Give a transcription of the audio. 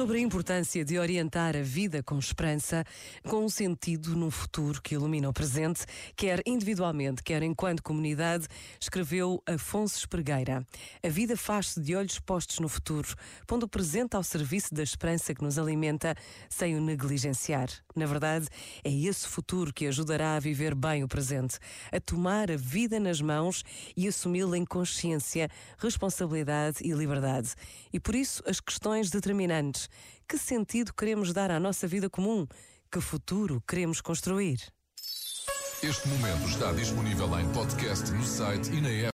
sobre a importância de orientar a vida com esperança, com um sentido num futuro que ilumina o presente, quer individualmente, quer enquanto comunidade, escreveu Afonso Espregueira. A vida faz-se de olhos postos no futuro, pondo o presente ao serviço da esperança que nos alimenta, sem o negligenciar. Na verdade, é esse futuro que ajudará a viver bem o presente, a tomar a vida nas mãos e assumi-la em consciência, responsabilidade e liberdade. E por isso, as questões determinantes que sentido queremos dar à nossa vida comum? Que futuro queremos construir? Este momento está disponível em podcast no site e na app.